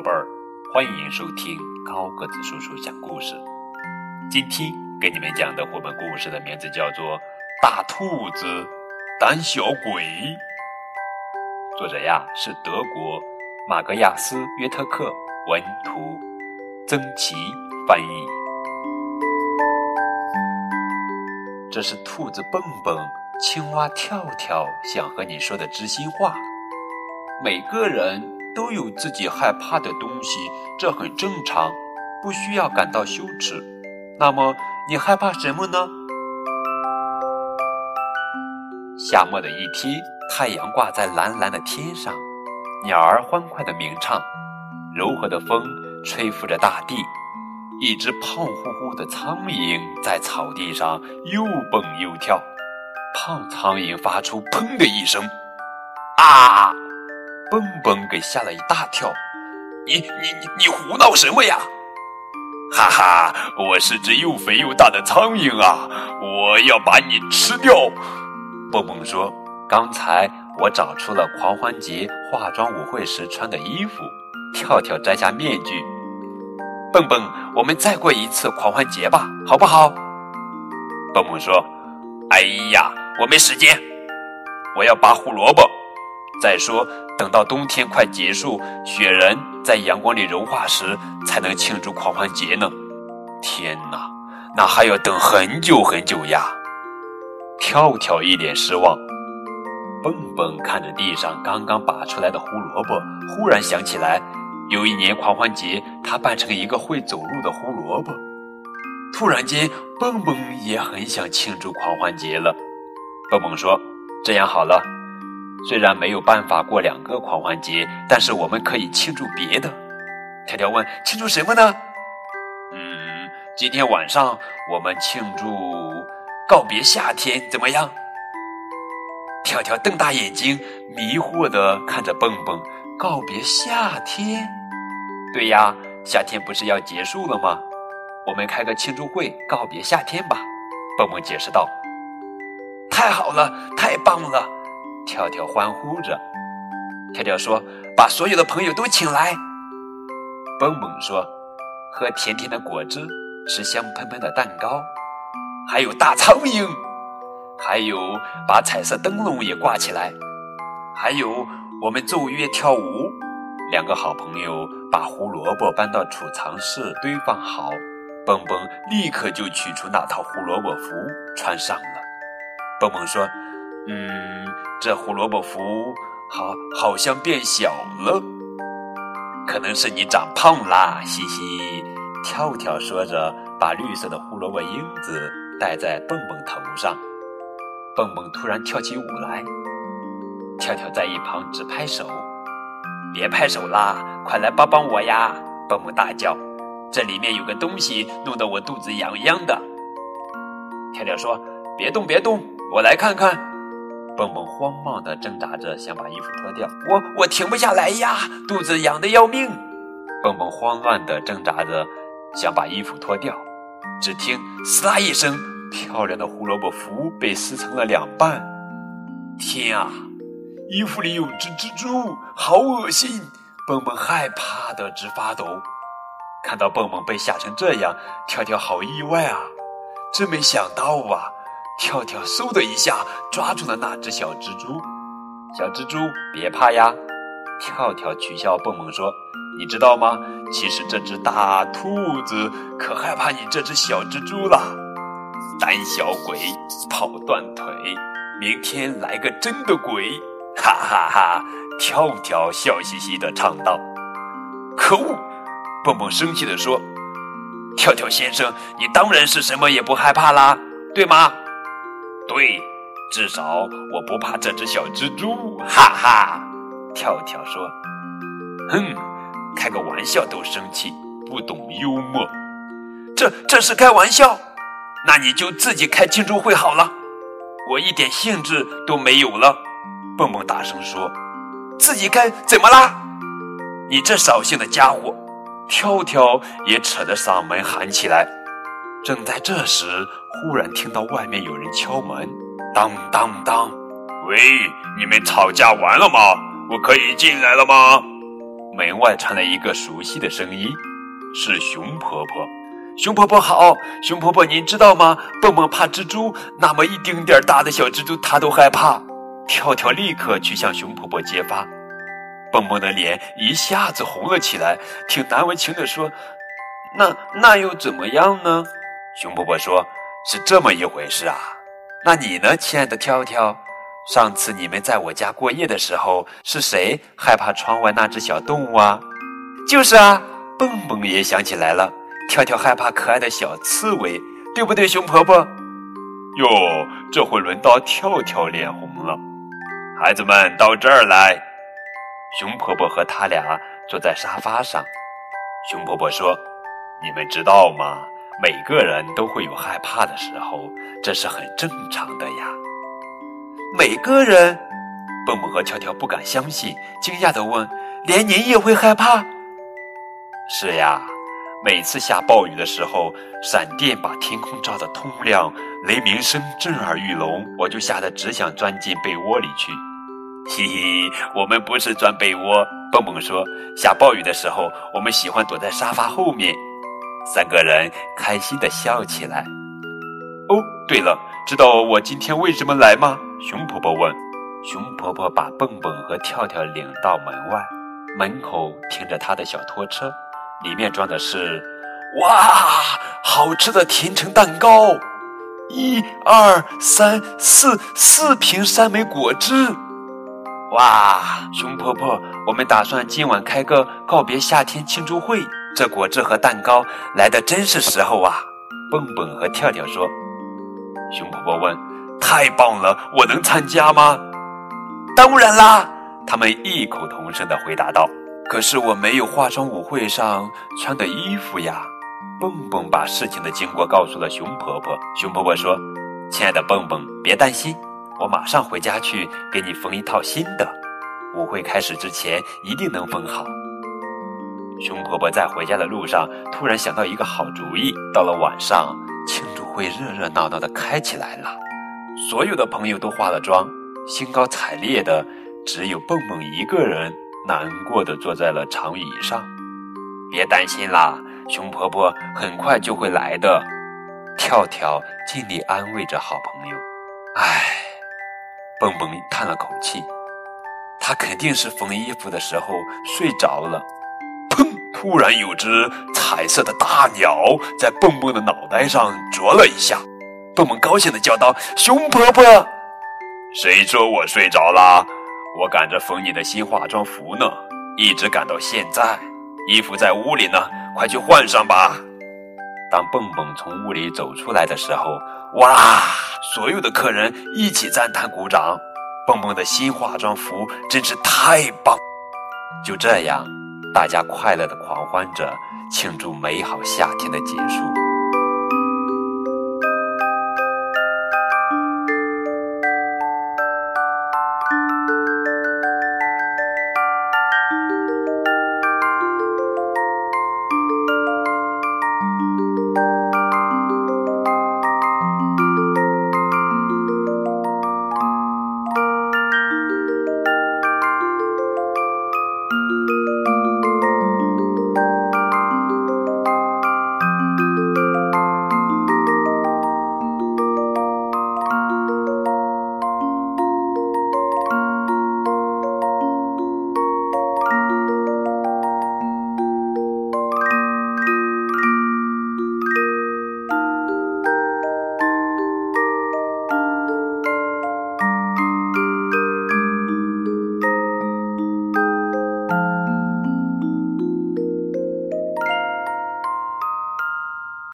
宝贝儿，欢迎收听高个子叔叔讲故事。今天给你们讲的绘本故事的名字叫做《大兔子胆小鬼》，作者呀是德国马格亚斯·约特克文图，曾奇翻译。这是兔子蹦蹦、青蛙跳跳想和你说的知心话。每个人。都有自己害怕的东西，这很正常，不需要感到羞耻。那么你害怕什么呢？夏末的一天，太阳挂在蓝蓝的天上，鸟儿欢快的鸣唱，柔和的风吹拂着大地。一只胖乎乎的苍蝇在草地上又蹦又跳，胖苍蝇发出“砰”的一声，啊！蹦蹦给吓了一大跳，你你你你胡闹什么呀？哈哈，我是只又肥又大的苍蝇啊！我要把你吃掉。蹦蹦说：“刚才我找出了狂欢节化妆舞会时穿的衣服。”跳跳摘下面具，蹦蹦，我们再过一次狂欢节吧，好不好？蹦蹦说：“哎呀，我没时间，我要拔胡萝卜。”再说，等到冬天快结束，雪人在阳光里融化时，才能庆祝狂欢节呢。天哪，那还要等很久很久呀！跳跳一脸失望，蹦蹦看着地上刚刚拔出来的胡萝卜，忽然想起来，有一年狂欢节，他扮成一个会走路的胡萝卜。突然间，蹦蹦也很想庆祝狂欢节了。蹦蹦说：“这样好了。”虽然没有办法过两个狂欢节，但是我们可以庆祝别的。条条问：“庆祝什么呢？”“嗯，今天晚上我们庆祝告别夏天，怎么样？”跳跳瞪大眼睛，迷惑地看着蹦蹦：“告别夏天？对呀，夏天不是要结束了吗？我们开个庆祝会告别夏天吧。”蹦蹦解释道。“太好了，太棒了！”跳跳欢呼着，跳跳说：“把所有的朋友都请来。”蹦蹦说：“喝甜甜的果汁，吃香喷喷的蛋糕，还有大苍蝇，还有把彩色灯笼也挂起来，还有我们奏乐跳舞。”两个好朋友把胡萝卜搬到储藏室堆放好，蹦蹦立刻就取出那套胡萝卜服穿上了。蹦蹦说。嗯，这胡萝卜服好好像变小了，可能是你长胖啦，嘻嘻。跳跳说着，把绿色的胡萝卜缨子戴在蹦蹦头上。蹦蹦突然跳起舞来，跳跳在一旁直拍手。别拍手啦，快来帮帮我呀！蹦蹦大叫，这里面有个东西，弄得我肚子痒痒的。跳跳说：“别动，别动，我来看看。”蹦蹦慌忙地挣扎着，想把衣服脱掉。我我停不下来呀，肚子痒得要命。蹦蹦慌乱地挣扎着，想把衣服脱掉。只听“撕拉”一声，漂亮的胡萝卜服被撕成了两半。天啊，衣服里有只蜘蛛，好恶心！蹦蹦害怕得直发抖。看到蹦蹦被吓成这样，跳跳好意外啊，真没想到啊！跳跳嗖的一下抓住了那只小蜘蛛，小蜘蛛别怕呀！跳跳取笑蹦蹦说：“你知道吗？其实这只大兔子可害怕你这只小蜘蛛了。胆小鬼，跑断腿，明天来个真的鬼！”哈哈哈！跳跳笑嘻嘻的唱道：“可恶！”蹦蹦生气的说：“跳跳先生，你当然是什么也不害怕啦，对吗？”对，至少我不怕这只小蜘蛛，哈哈！跳跳说：“哼，开个玩笑都生气，不懂幽默。这这是开玩笑？那你就自己开庆祝会好了，我一点兴致都没有了。”蹦蹦大声说：“自己开怎么啦？你这扫兴的家伙！”跳跳也扯着嗓门喊起来。正在这时，忽然听到外面有人敲门，当当当！喂，你们吵架完了吗？我可以进来了吗？门外传来一个熟悉的声音，是熊婆婆。熊婆婆好，熊婆婆，您知道吗？蹦蹦怕蜘蛛，那么一丁点儿大的小蜘蛛，他都害怕。跳跳立刻去向熊婆婆揭发。蹦蹦的脸一下子红了起来，挺难为情的说：“那那又怎么样呢？”熊婆婆说：“是这么一回事啊。那你呢，亲爱的跳跳？上次你们在我家过夜的时候，是谁害怕窗外那只小动物啊？就是啊。”蹦蹦也想起来了。跳跳害怕可爱的小刺猬，对不对，熊婆婆？哟，这回轮到跳跳脸红了。孩子们到这儿来。熊婆婆和他俩坐在沙发上。熊婆婆说：“你们知道吗？每个人都会有害怕的时候，这是很正常的呀。”每个人？蹦蹦和跳跳不敢相信，惊讶地问：“连您也会害怕？”是呀。每次下暴雨的时候，闪电把天空照得通亮，雷鸣声震耳欲聋，我就吓得只想钻进被窝里去。嘿嘿，我们不是钻被窝。蹦蹦说，下暴雨的时候，我们喜欢躲在沙发后面。三个人开心地笑起来。哦，对了，知道我今天为什么来吗？熊婆婆问。熊婆婆把蹦蹦和跳跳领到门外，门口停着她的小拖车。里面装的是，哇，好吃的甜橙蛋糕，一二三四四瓶山莓果汁，哇，熊婆婆，我们打算今晚开个告别夏天庆祝会，这果汁和蛋糕来的真是时候啊！蹦蹦和跳跳说。熊婆婆问：“太棒了，我能参加吗？”当然啦，他们异口同声的回答道。可是我没有化妆舞会上穿的衣服呀！蹦蹦把事情的经过告诉了熊婆婆。熊婆婆说：“亲爱的蹦蹦，别担心，我马上回家去给你缝一套新的。舞会开始之前一定能缝好。”熊婆婆在回家的路上突然想到一个好主意。到了晚上，庆祝会热热闹闹的开起来了，所有的朋友都化了妆，兴高采烈的，只有蹦蹦一个人。难过的坐在了长椅上，别担心啦，熊婆婆很快就会来的。跳跳尽力安慰着好朋友。唉，蹦蹦叹了口气，他肯定是缝衣服的时候睡着了。突然有只彩色的大鸟在蹦蹦的脑袋上啄了一下，蹦蹦高兴的叫道：“熊婆婆，谁说我睡着了？”我赶着缝你的新化妆服呢，一直赶到现在。衣服在屋里呢，快去换上吧。当蹦蹦从屋里走出来的时候，哇！所有的客人一起赞叹鼓掌。蹦蹦的新化妆服真是太棒！就这样，大家快乐的狂欢着，庆祝美好夏天的结束。